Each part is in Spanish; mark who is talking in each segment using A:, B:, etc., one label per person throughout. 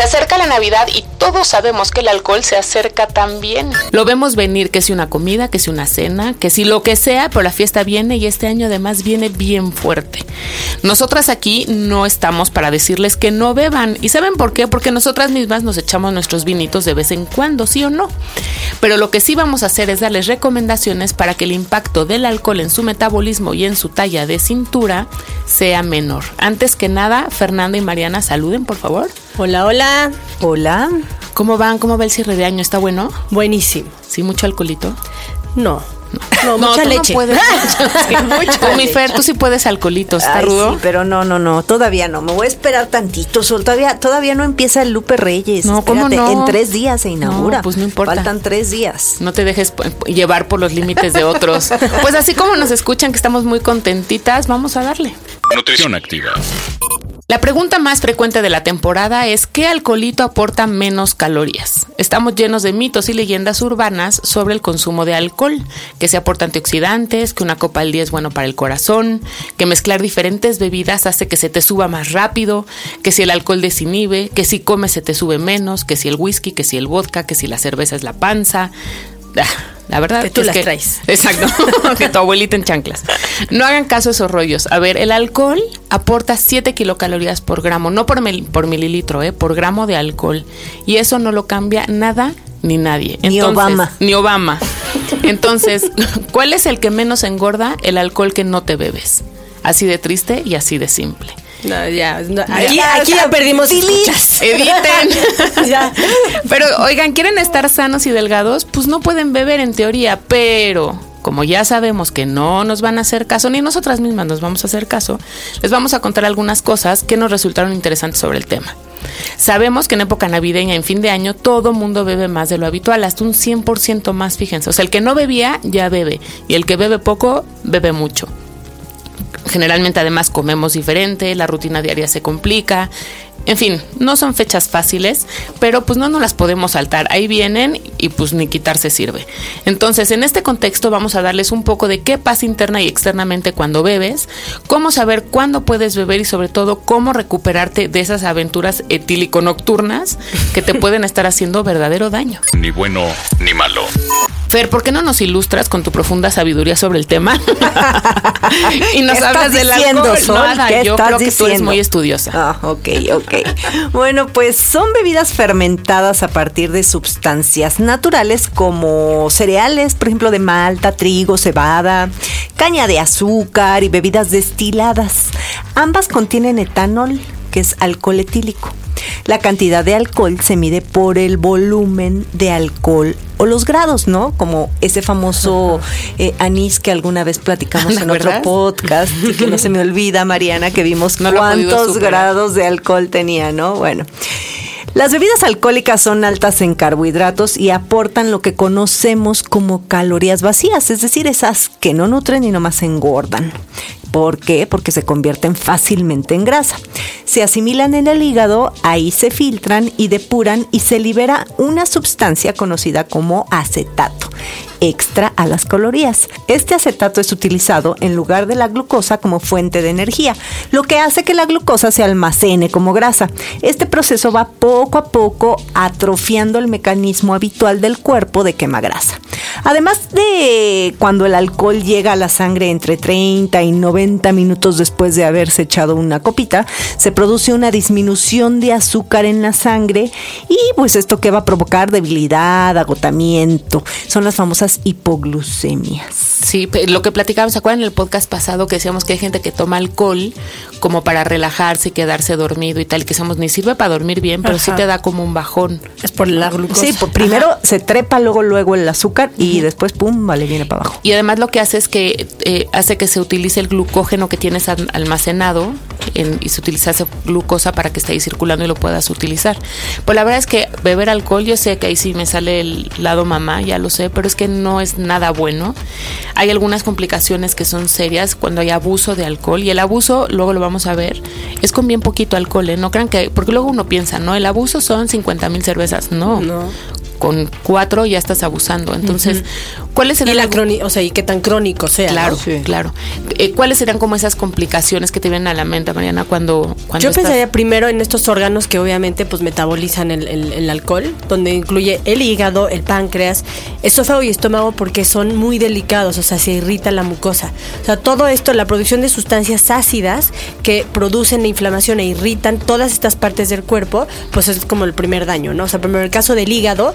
A: Se acerca la Navidad y todos sabemos que el alcohol se acerca también. Lo vemos venir, que si una comida, que si una cena, que si lo que sea, pero la fiesta viene y este año además viene bien fuerte. Nosotras aquí no estamos para decirles que no beban. ¿Y saben por qué? Porque nosotras mismas nos echamos nuestros vinitos de vez en cuando, sí o no. Pero lo que sí vamos a hacer es darles recomendaciones para que el impacto del alcohol en su metabolismo y en su talla de cintura sea menor. Antes que nada, Fernanda y Mariana, saluden, por favor.
B: Hola, hola. Hola.
A: ¿Cómo van? ¿Cómo va el cierre de año? ¿Está bueno?
B: Buenísimo.
A: ¿Sí? ¿Mucho alcoholito?
B: No. No, mucha
A: tú
B: leche.
A: No puedes. Sí, mucho. Mi Fer, tú sí puedes alcoholito, ¿está
B: Ay,
A: rudo?
B: sí, pero no, no, no, todavía no. Me voy a esperar tantito. Sol. Todavía, todavía no empieza el Lupe Reyes.
A: No, ¿cómo
B: Espérate,
A: no?
B: En tres días se inaugura.
A: No, pues no importa.
B: Faltan tres días.
A: No te dejes llevar por los límites de otros. Pues así como nos escuchan que estamos muy contentitas, vamos a darle.
C: Nutrición activa.
A: La pregunta más frecuente de la temporada es ¿qué alcoholito aporta menos calorías? Estamos llenos de mitos y leyendas urbanas sobre el consumo de alcohol, que se aporta antioxidantes, que una copa al día es bueno para el corazón, que mezclar diferentes bebidas hace que se te suba más rápido, que si el alcohol desinhibe, que si comes se te sube menos, que si el whisky, que si el vodka, que si la cerveza es la panza. La verdad
B: Que tú
A: es
B: las
A: que-
B: traes.
A: Exacto, que tu abuelita en chanclas. No hagan caso a esos rollos. A ver, el alcohol aporta 7 kilocalorías por gramo, no por, mil- por mililitro, eh, por gramo de alcohol. Y eso no lo cambia nada ni nadie.
B: Ni Obama.
A: Ni Obama. Entonces, ¿cuál es el que menos engorda? El alcohol que no te bebes. Así de triste y así de simple.
B: No, ya, no, aquí,
A: Ya,
B: aquí
A: o sea,
B: ya perdimos escuchas. Ya.
A: Pero oigan, ¿quieren estar sanos y delgados? Pues no pueden beber en teoría, pero como ya sabemos que no nos van a hacer caso, ni nosotras mismas nos vamos a hacer caso, les vamos a contar algunas cosas que nos resultaron interesantes sobre el tema. Sabemos que en época navideña, en fin de año, todo mundo bebe más de lo habitual, hasta un 100% más, fíjense. O sea, el que no bebía, ya bebe. Y el que bebe poco, bebe mucho. Generalmente además comemos diferente, la rutina diaria se complica. En fin, no son fechas fáciles, pero pues no nos las podemos saltar. Ahí vienen y pues ni quitarse sirve. Entonces, en este contexto vamos a darles un poco de qué pasa interna y externamente cuando bebes, cómo saber cuándo puedes beber y sobre todo cómo recuperarte de esas aventuras etílico nocturnas que te pueden estar haciendo verdadero daño.
C: Ni bueno ni malo.
A: Fer, ¿por qué no nos ilustras con tu profunda sabiduría sobre el tema? y nos
B: ¿Qué
A: hablas del alcohol.
B: Sol?
A: Nada,
B: ¿Qué
A: yo
B: estás
A: creo que tú eres muy estudiosa.
B: Ah, ok, ok. Bueno, pues son bebidas fermentadas a partir de sustancias naturales como cereales, por ejemplo, de malta, trigo, cebada, caña de azúcar y bebidas destiladas. Ambas contienen etanol, que es alcohol etílico. La cantidad de alcohol se mide por el volumen de alcohol o los grados, ¿no? Como ese famoso eh, anís que alguna vez platicamos
A: ¿Te
B: en otro podcast y que no se me olvida, Mariana, que vimos
A: No
B: cuántos grados de alcohol tenía, ¿no? Bueno. Las bebidas alcohólicas son altas en carbohidratos y aportan lo que conocemos como calorías vacías, es decir, esas que no nutren y nomás engordan. ¿Por qué? Porque se convierten fácilmente en grasa. Se asimilan en el hígado, ahí se filtran y depuran y se libera una sustancia conocida como acetato extra a las calorías. Este acetato es utilizado en lugar de la glucosa como fuente de energía, lo que hace que la glucosa se almacene como grasa. Este proceso va poco a poco atrofiando el mecanismo habitual del cuerpo de quema grasa. Además de cuando el alcohol llega a la sangre entre 30 y 90 minutos después de haberse echado una copita, se produce una disminución de azúcar en la sangre y pues esto que va a provocar debilidad, agotamiento. Son las famosas hipoglucemias.
A: Sí, lo que platicábamos, ¿se acuerdan en el podcast pasado que decíamos que hay gente que toma alcohol como para relajarse y quedarse dormido y tal, que somos ni sirve para dormir bien, pero sí te da como un bajón.
B: Es por la glucosa. Sí, primero se trepa luego luego el azúcar y después pum, vale, viene para abajo.
A: Y además lo que hace es que eh, hace que se utilice el glucógeno que tienes almacenado y se utiliza esa glucosa para que esté ahí circulando y lo puedas utilizar. Pues la verdad es que beber alcohol, yo sé que ahí sí me sale el lado mamá, ya lo sé, pero es que no es nada bueno. Hay algunas complicaciones que son serias cuando hay abuso de alcohol y el abuso, luego lo vamos a ver, es con bien poquito alcohol, ¿eh? No crean que, porque luego uno piensa, ¿no? El abuso son 50 mil cervezas. No. No con cuatro ya estás abusando. Entonces, ¿cuáles serían?
D: Y la o sea, y qué tan crónico sea.
A: Claro, claro. Eh, ¿Cuáles serían como esas complicaciones que te vienen a la mente, Mariana, cuando, cuando
D: Yo pensaría primero en estos órganos que obviamente pues metabolizan el, el, alcohol, donde incluye el hígado, el páncreas, esófago y estómago, porque son muy delicados, o sea, se irrita la mucosa. O sea, todo esto, la producción de sustancias ácidas que producen la inflamación e irritan todas estas partes del cuerpo, pues es como el primer daño, ¿no? O sea, primero el caso del hígado,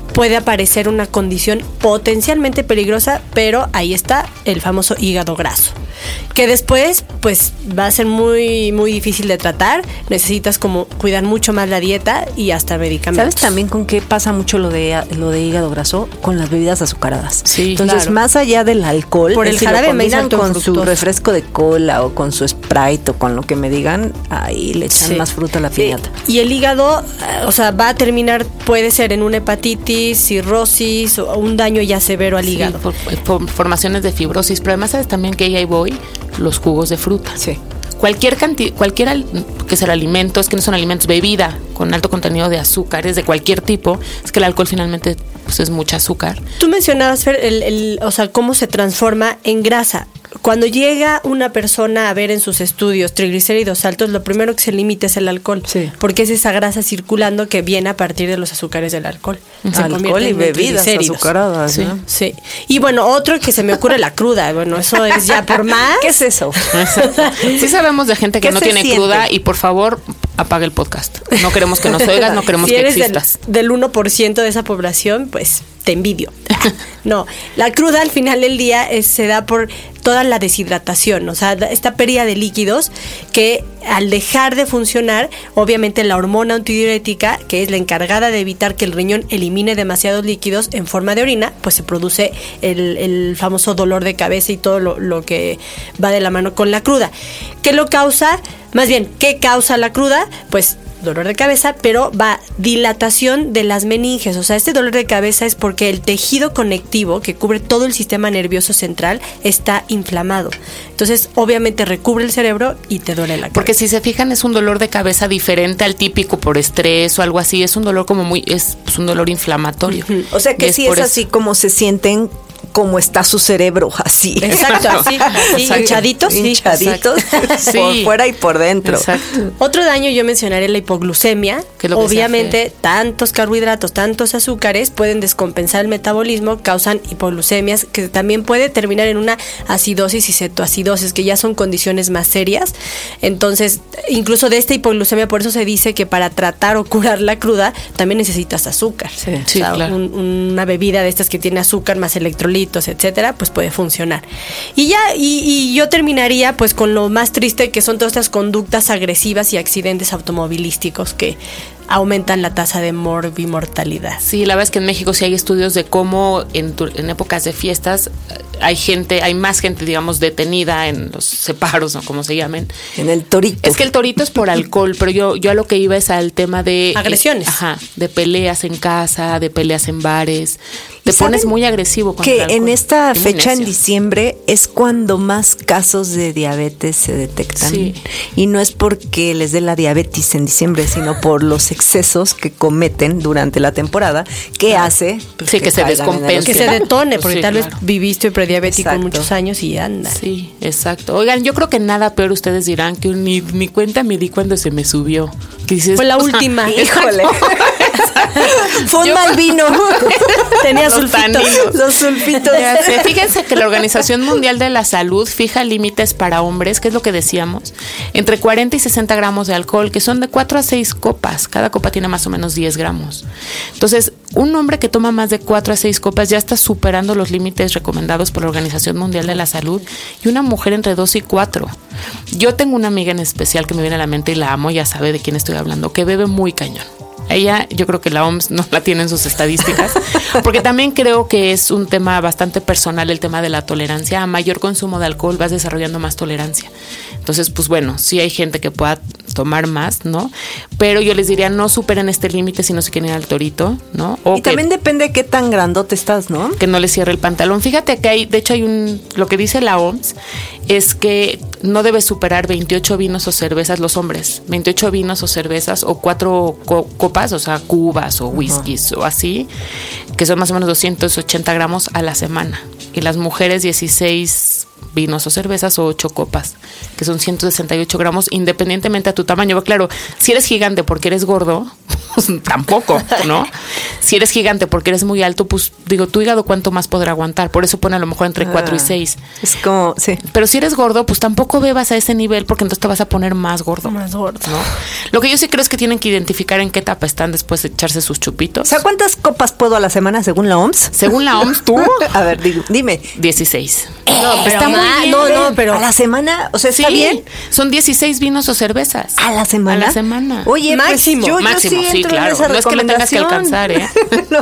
D: puede aparecer una condición potencialmente peligrosa, pero ahí está el famoso hígado graso que después pues va a ser muy muy difícil de tratar, necesitas como cuidar mucho más la dieta y hasta medicamentos.
B: ¿Sabes también con qué pasa mucho lo de lo de hígado graso? Con las bebidas azucaradas.
A: Sí,
B: Entonces, más allá del alcohol,
D: por el jarabe me
B: con su refresco de cola o con su Sprite o con lo que me digan, ahí le echan más fruta a la piñata.
D: Y el hígado, eh, o sea, va a terminar puede ser en una hepatitis, cirrosis o un daño ya severo al hígado.
A: Por, formaciones de fibrosis, pero además sabes también que ahí voy los jugos de fruta.
B: Sí.
A: Cualquier cantidad, cualquier que sea alimentos, que no son alimentos, bebida con alto contenido de azúcares de cualquier tipo, es que el alcohol finalmente pues, es mucha azúcar.
D: Tú mencionabas, Fer, el, o sea, cómo se transforma en grasa cuando llega una persona a ver en sus estudios triglicéridos altos, lo primero que se limita es el alcohol, porque es esa grasa circulando que viene a partir de los azúcares del alcohol.
B: Se alcohol y bebidas azucaradas.
D: Sí, sí. Y bueno, otro que se me ocurre la cruda. Bueno, eso es ya por más.
B: ¿Qué es eso?
A: sí sabemos de gente que no tiene cruda y por favor apaga el podcast. No queremos que nos oigas, no queremos que existas.
D: Del, del 1% de esa población, pues te envidio. no, la cruda al final del día se da por toda la deshidratación, o sea, esta pérdida de líquidos que al dejar de funcionar, obviamente la hormona antidiurética, que es la encargada de evitar que el riñón elimine demasiados líquidos en forma de orina, pues se produce el, famoso dolor de cabeza y todo lo, lo que va de la mano con la cruda. ¿Qué lo causa? Más bien, ¿qué causa la cruda? Pues dolor de cabeza, pero va dilatación de las meninges. O sea, este dolor de cabeza es porque el tejido conectivo que cubre todo el sistema nervioso central está inflamado. Entonces, obviamente recubre el cerebro y te duele la cabeza.
A: Porque si se fijan, es un dolor de cabeza diferente al típico por estrés o algo así. Es un dolor como muy, es, un dolor inflamatorio.
B: O sea que sí es, así como se sienten como está su cerebro, así.
D: Exacto, así, hinchaditos,
B: hinchaditos por fuera y por dentro.
D: Otro daño yo mencionaré la hipoglucemia. Obviamente, tantos carbohidratos, tantos azúcares pueden descompensar el metabolismo, causan hipoglucemias, que también puede terminar en una acidosis y cetoacidosis, que ya son condiciones más serias. Entonces, incluso de esta hipoglucemia, por eso se dice que para tratar o curar la cruda, también necesitas azúcar. Sí, una bebida de estas que tiene azúcar más electrolitos etcétera, pues puede funcionar. Y ya, y, yo terminaría pues con lo más triste que son todas estas conductas agresivas y accidentes automovilísticos que aumentan la tasa de morbimortalidad.
A: Sí, la verdad es que en México sí hay estudios de cómo en, en épocas de fiestas eh, hay gente, hay más gente, digamos, detenida en los separos, o como se llamen.
B: En el torito.
A: Es que el torito es por alcohol, pero yo, yo a lo que iba es al tema de...
D: Agresiones.
A: ajá, de peleas en casa, de peleas en bares. Te pones muy agresivo.
B: Que en esta fecha en diciembre es cuando más casos de diabetes se detectan. Y no es porque les dé la diabetes en diciembre, sino por los excesos que cometen durante la temporada, que hace
A: pues, que, se descompense.
D: Que se detone, porque tal vez viviste prediabético muchos años y anda.
A: Sí, exacto. Oigan, yo creo que nada peor ustedes dirán que ni, cuenta me di cuando se me subió.
D: Fue la última.
B: Híjole. Fue mal vino.
D: Tenía
A: Los
D: sulfitos.
A: taninos.
B: Los sulfitos.
A: Sé. Fíjense que la Organización Mundial de la Salud fija límites para hombres, que es lo que decíamos, entre 40 y 60 gramos de alcohol, que son de 4 a 6 copas. Cada copa tiene más o menos 10 gramos. Entonces, un hombre que toma más de 4 a 6 copas ya está superando los límites recomendados por la Organización Mundial de la Salud y una mujer entre 2 y 4. Yo tengo una amiga en especial que me viene a la mente y la amo, ya sabe de quién estoy hablando, que bebe muy cañón. Ella, yo creo que la OMS no la tiene en sus estadísticas, porque también creo que es un tema bastante personal el tema de la tolerancia. A mayor consumo de alcohol vas desarrollando más tolerancia. Entonces, pues bueno, sí hay gente que pueda tomar más, ¿no? Pero yo les diría, no superen este límite si no se quieren ir al torito, ¿no? O
B: Y
A: que-
B: también depende de qué tan grandote estás, ¿no?
A: que no le cierre el pantalón. Fíjate que hay, de hecho hay un, lo que dice la OMS es que no debe superar 28 vinos o cervezas los hombres, 28 vinos o cervezas o cuatro co- copas, o sea, cubas o whiskies o así, que son más o menos 280 gramos a la semana. Y las mujeres 16 vinos o cervezas o 8 copas, que son 168 gramos independientemente a tu tamaño. Claro, si eres gigante porque eres gordo, pues tampoco, ¿no? Si eres gigante porque eres muy alto, pues digo, tu hígado cuánto más podrá aguantar. Por eso pone a lo mejor entre 4 y
B: Ah,
A: 6.
B: Es como, sí.
A: Pero si eres gordo, pues tampoco bebas a ese nivel porque entonces te vas a poner más gordo.
D: Más gordo.
A: ¿no? Lo que yo sí creo es que tienen que identificar en qué etapa están después de echarse sus
B: O
A: chupitos.
B: sea, ¿cuántas copas puedo a la semana según la OMS?
A: Según la OMS, tú,
B: A ver, dime.
A: 16.
D: No, pero
A: Está muy bien.
D: No, no, pero
B: a la semana, o sea,
A: Sí,
B: está bien.
A: son 16 vinos o cervezas.
B: A la semana.
A: A la semana.
B: Oye,
D: Máximo.
B: pues yo, yo
A: Máximo, sí, claro.
B: esa
A: No es que lo tengas que
B: recomendación.
A: alcanzar, ¿eh?
B: no,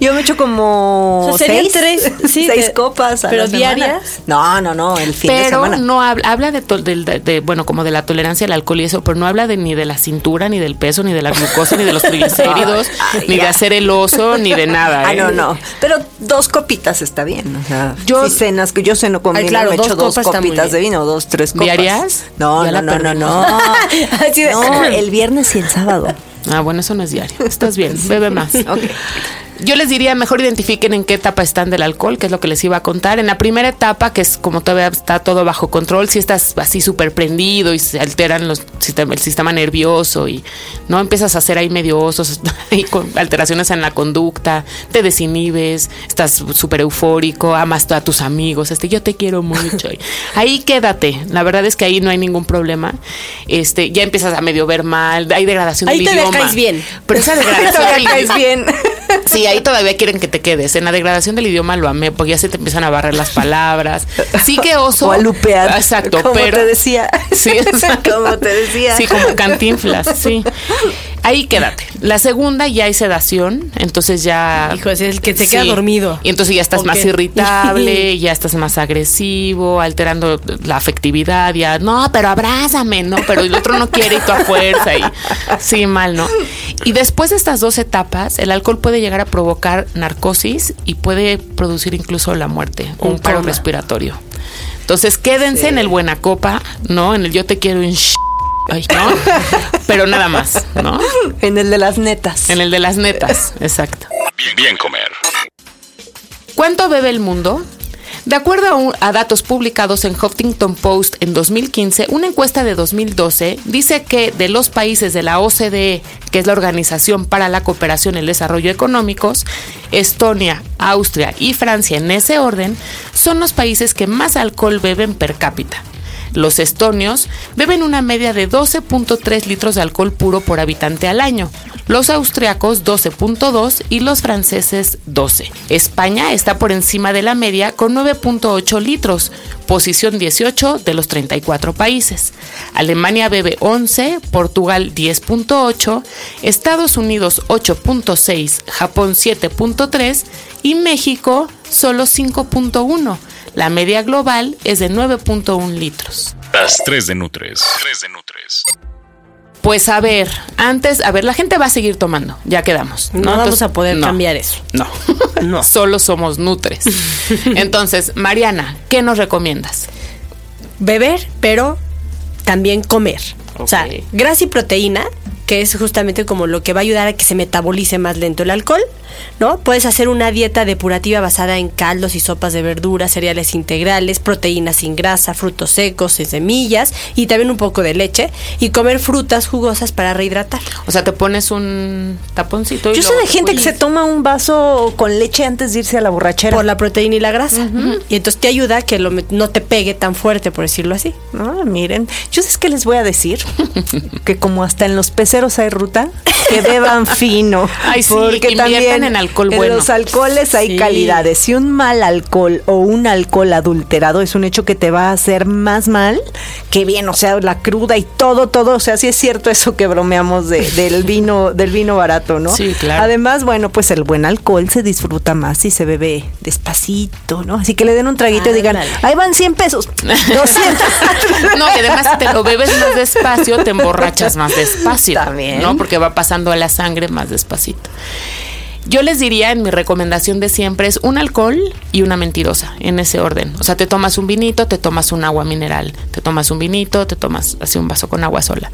B: yo me echo como
D: O sea,
B: seis,
D: tres, sí,
B: seis copas a
D: pero
B: la semana.
D: diarias.
B: No, no, no, el fin de
A: pero no habla, habla de, tol- del- de, de, bueno, como de la tolerancia al alcohol y eso, pero no habla de ni de la cintura, ni del peso, ni de la glucosa, ni de los triglicéridos, ni de hacer el oso, ni de nada.
B: Ah,
A: ¿eh?
B: no, no. Pero dos copitas está bien. O sea,
A: Yo-
B: si cenas, que yo ceno con
D: Ay, claro,
B: me
D: dos
B: echo dos copitas de vino, dos, tres copas.
A: ¿Diarias?
B: No, no, no, no, no. No, el viernes y el sábado.
A: Ah, bueno, eso no es diario. Estás bien, bebe más.
B: Ok.
A: Yo les diría, mejor identifiquen en qué etapa están del alcohol, que es lo que les iba a contar. En la primera etapa, que es como todavía está todo bajo control, si estás así súper prendido y se alteran los, el sistema nervioso y no empiezas a hacer ahí medio osos, ahí con alteraciones en la conducta, te desinhibes, estás súper eufórico, amas a tus amigos, este, yo te quiero mucho. y ahí quédate. La verdad es que ahí no hay ningún problema. Este, ya empiezas a medio ver mal, hay degradación
D: Ahí
A: del idioma.
D: caes bien.
A: Pero esa degradación
B: bien.
A: Sí, ahí todavía quieren que te quedes. En la degradación del idioma lo amé, porque ya se te empiezan a barrer las palabras. Sí que oso.
B: O a lupear.
A: Exacto,
B: como
A: pero.
B: te decía.
A: Sí, exacto.
B: Como te decía.
A: Sí, como cantinflas, sí. Ahí quédate. La segunda ya hay sedación, entonces ya.
D: Hijo, es el que se queda dormido.
A: Y entonces ya estás
D: ¿O
A: más irritable, ya estás más agresivo, alterando la afectividad, ya, no, pero abrázame, ¿no? Pero el otro no quiere y tú a fuerza y sí, mal, ¿no? Y después de estas dos etapas, el alcohol puede llegar a provocar narcosis y puede producir incluso la muerte o un
D: Un
A: paro respiratorio. Entonces quédense en el buena copa, ¿no? En el yo te quiero en sh- Ay, ¿no? Pero nada más, ¿no?
B: En el de las netas.
A: En el de las netas, exacto.
C: Bien, bien comer.
A: ¿Cuánto bebe el mundo? De acuerdo a, un- a datos publicados en Huffington Post en 2015, una encuesta de 2012 dice que de los países de la OCDE, que es la Organización para la Cooperación y el Desarrollo Económicos, Estonia, Austria y Francia en ese orden, son los países que más alcohol beben per cápita. Los estonios beben una media de 12.3 litros de alcohol puro por habitante al año, los austriacos 12.2 y los franceses 12. España está por encima de la media con 9.8 litros, posición 18 de los 34 países. Alemania bebe 11, Portugal 10.8, Estados Unidos 8.6, Japón 7.3 y México solo 5.1. La media global es de 9.1 litros.
C: Las 3 de Nutres. 3 de Nutres.
A: Pues a ver, antes, a ver, la gente va a seguir tomando, ya quedamos.
D: No vamos
A: Entonces,
D: a poder
A: no,
D: cambiar eso.
A: No,
D: No.
A: solo somos nutres. Entonces, Mariana, ¿qué nos recomiendas?
D: Beber, pero también comer. O sea, grasa y proteína, que es justamente como lo que va a ayudar a que se metabolice más lento el alcohol, ¿no? Puedes hacer una dieta depurativa basada en caldos y sopas de verduras, cereales integrales, proteínas sin grasa, frutos secos, semillas y también un poco de leche y comer frutas jugosas para rehidratar.
A: O sea, te pones un taponcito. Y
B: Yo sé de
A: te
B: gente que se toma un vaso con leche antes de irse a la borrachera.
D: Por la proteína y la grasa. Y entonces te ayuda a que lo no te pegue tan fuerte, por decirlo así.
B: No, miren, yo sé que les voy a decir que como hasta en los hay ruta, que beban fino.
A: Ay, sí, que inviertan en alcohol
B: en
A: bueno.
B: los alcoholes hay
D: Sí.
B: calidades. Si un mal alcohol o un alcohol adulterado es un hecho que te va a hacer más mal que bien, o sea, la cruda y todo, todo, o sea, sí es cierto eso que bromeamos de- del vino, del vino barato, ¿no?
A: Sí, claro.
B: Además, bueno, pues el buen alcohol se disfruta más si se bebe despacito, ¿no? Así que le den un traguito y digan, ahí van 100 pesos, 200.
A: No, y además si te lo bebes más despacio, te emborrachas más despacio.
B: También.
A: ¿No? Porque va pasando a la sangre más despacito. Yo les diría en mi recomendación de siempre es un alcohol y una mentirosa, en ese orden. O sea, te tomas un vinito, te tomas un agua mineral, te tomas un vinito, te tomas así un vaso con agua sola.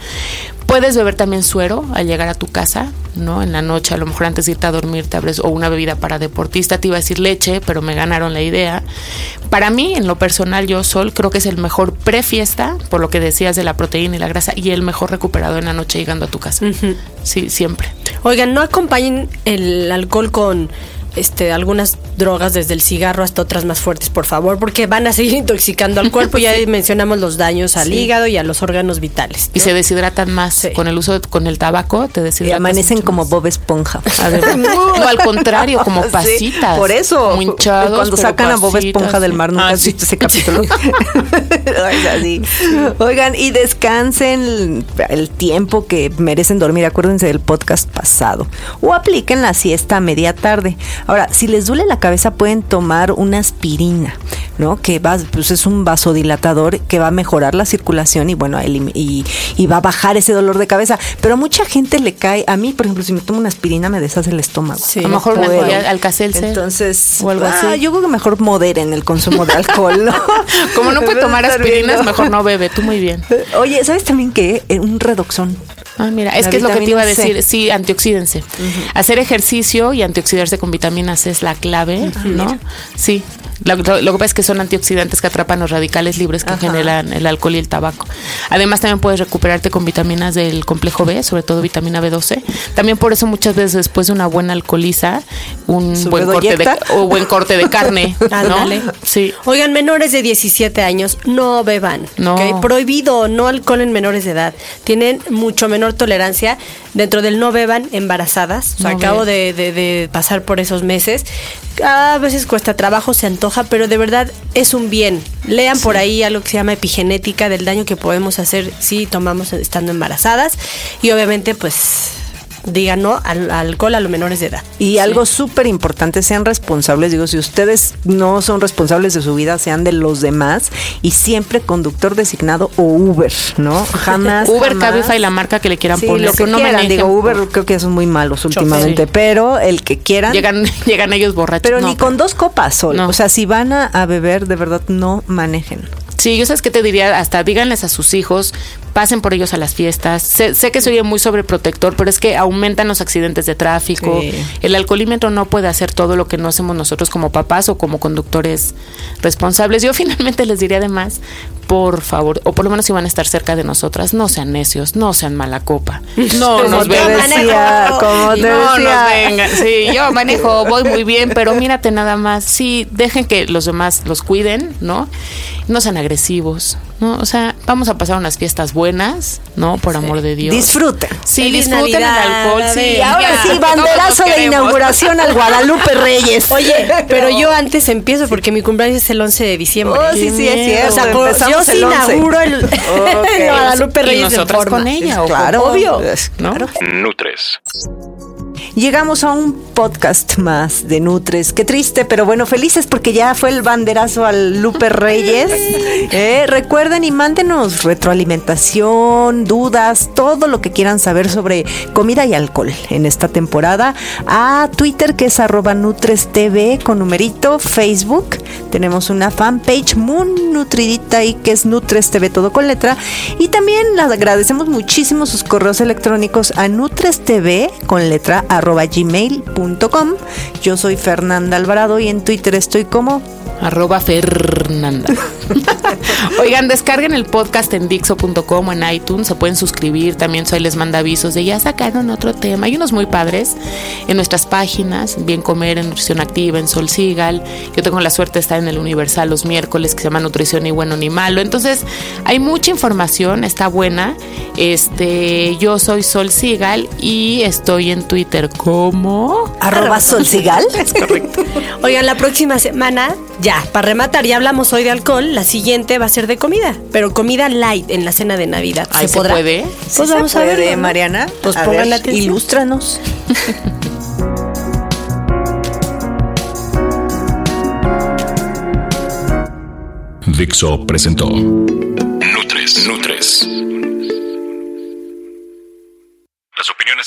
A: Puedes beber también suero al llegar a tu casa, ¿no? En la noche, a lo mejor antes de irte a dormir, te abres o una bebida para deportista, te iba a decir leche, pero me ganaron la idea. Para mí, en lo personal, yo, Sol, creo que es el mejor prefiesta, por lo que decías de la proteína y la grasa, y el mejor recuperado en la noche llegando a tu casa. Sí, siempre.
D: Oigan, no acompañen el alcohol con este algunas drogas desde el cigarro hasta otras más fuertes, por favor, porque van a seguir intoxicando al cuerpo. Ya mencionamos los daños al hígado y a los órganos vitales.
A: Y se deshidratan más
D: Sí.
A: con el uso, de- con el tabaco, te
B: Y
A: deshidratas.
B: amanecen
A: mucho
B: como
A: más.
B: Bob Esponja.
A: No, al contrario, como
B: Sí,
A: pasitas.
B: por eso.
A: Hinchados,
B: Cuando sacan a Bob Esponja del mar, ¿nunca
A: Ah,
B: has
A: sí.
B: visto ese capítulo? Oigan, y descansen el tiempo que merecen dormir. Acuérdense del podcast pasado. O apliquen la siesta a media tarde. Ahora, si les duele la cabeza, pueden tomar una aspirina, ¿no? Que va, pues es un vasodilatador que va a mejorar la circulación y bueno, y, y va a bajar ese dolor de cabeza. Pero a mucha gente le cae, a mí, por ejemplo, si me tomo una aspirina me deshace el estómago.
D: Sí.
A: A lo mejor
B: puedo.
A: tía Alka-Seltzer
B: Entonces,
A: o algo así.
B: ah, yo creo que mejor moderen el consumo de alcohol, ¿no?
A: Como no puede tomar aspirinas, mejor no bebe. Tú muy bien.
B: Oye, ¿sabes también qué? Eh, Un redoxón.
A: Ah, mira, es que es lo que te iba a
B: C.
A: decir. Sí, antioxídense. Hacer ejercicio y antioxidarse con vitamina C es la clave, ¿no? Sí. Lo, lo- lo que pasa es que son antioxidantes que atrapan los radicales libres que
B: Ajá.
A: generan el alcohol y el tabaco. Además, también puedes recuperarte con vitaminas del complejo B, sobre todo vitamina B12. También por eso muchas veces después de una buena alcoholiza, un
B: ¿Su
A: buen corte de, o buen corte de carne. ¿no? Sí.
D: Oigan, menores de 17 años, no beban.
A: No.
D: Prohibido, no alcohol en menores de edad. Tienen mucho menor tolerancia. Dentro del no beban, embarazadas. O sea,
A: No
D: acabo
A: beban.
D: de, de- de pasar por esos meses. A veces cuesta trabajo, se antoja, pero de verdad es un bien. Lean por ahí algo que se llama epigenética del daño que podemos hacer si tomamos estando embarazadas. Y obviamente, pues, digan no al, al alcohol a los menores de edad.
B: Y algo súper importante, sean responsables. Digo, si ustedes no son responsables de su vida, sean de los demás. Y siempre conductor designado o Uber, ¿no? Jamás.
A: Uber,
B: jamás.
A: Cabify, la marca que le quieran
B: Sí,
A: poner.
B: lo que
A: no
B: quieran. Digo, Uber
A: por-
B: creo que ya son muy malos últimamente,
A: Sí.
B: pero el que quieran.
A: Llegan, llegan ellos borrachos.
B: pero
A: No,
B: ni con dos copas sol.
A: No.
B: O sea, si van a, a beber, de verdad no manejen.
A: Sí, yo sabes qué te diría, hasta díganles a sus hijos, pasen por ellos a las fiestas. Sé, sé que soy muy sobreprotector, pero es que aumentan los accidentes de tráfico.
B: Sí.
A: El alcoholímetro no puede hacer todo lo que no hacemos nosotros como papás o como conductores responsables. Yo finalmente les diría además, por favor, o por lo menos si van a estar cerca de nosotras, no sean necios, no sean mala copa. No nos
B: te decía, como te
A: no
B: decía.
A: nos vengan. Sí, yo manejo, voy muy bien, pero mírate nada más. Sí, dejen que los demás los cuiden, ¿no? No sean agresivos, ¿no? O sea, vamos a pasar unas fiestas buenas, ¿no? Por amor de Dios.
B: Disfruten.
A: Sí,
D: Feliz
A: disfruten el alcohol. Sí.
B: Y ahora
A: ya,
B: sí, banderazo de inauguración al Guadalupe Reyes.
D: Oye, pero yo antes empiezo porque mi cumpleaños es el 11 de diciembre.
B: Oh, sí, sí, es cierto.
D: O sea,
B: Empezamos
D: yo sí
B: el 11.
D: inauguro el, el Guadalupe
A: Y
D: Reyes
A: nosotras
D: forma.
A: con ella.
B: Claro,
D: obvio.
B: es-
A: ¿no?
C: Nutres.
B: Llegamos a un podcast más de Nutres. Qué triste, pero bueno, felices porque ya fue el banderazo al Lupe Reyes. Eh, recuerden y mándenos retroalimentación, dudas, todo lo que quieran saber sobre comida y alcohol en esta temporada. A Twitter que es arroba Nutres TV con numerito, Facebook. Tenemos una fanpage muy nutridita y que es Nutres TV todo con letra. Y también les agradecemos muchísimo sus correos electrónicos a Nutres TV con letra arroba gmail.com. Yo soy Fernanda Alvarado y en Twitter estoy como
A: arroba Fernanda. Oigan, descarguen el podcast en Dixo.com o en iTunes, se pueden suscribir, también soy les manda avisos de ya sacaron otro tema. Hay unos muy padres en nuestras páginas, Bien Comer, en Nutrición Activa, en Sol Sigal. Yo tengo la suerte de estar en el Universal los miércoles que se llama Nutrición ni bueno ni malo. Entonces, hay mucha información, está buena. Este, yo soy Sol Sigal y estoy en Twitter como
B: arroba Sol Sigal.
A: es correcto.
D: Oigan, la próxima semana ya para rematar, ya hablamos hoy de alcohol, la siguiente va a ser de comida, pero comida light en la cena de Navidad.
A: ¿Se, puede?
B: Pues vamos a ver, Mariana.
D: Pues pongan atención.
B: Ilústranos.
C: Dixo presentó Nutres. Nutres.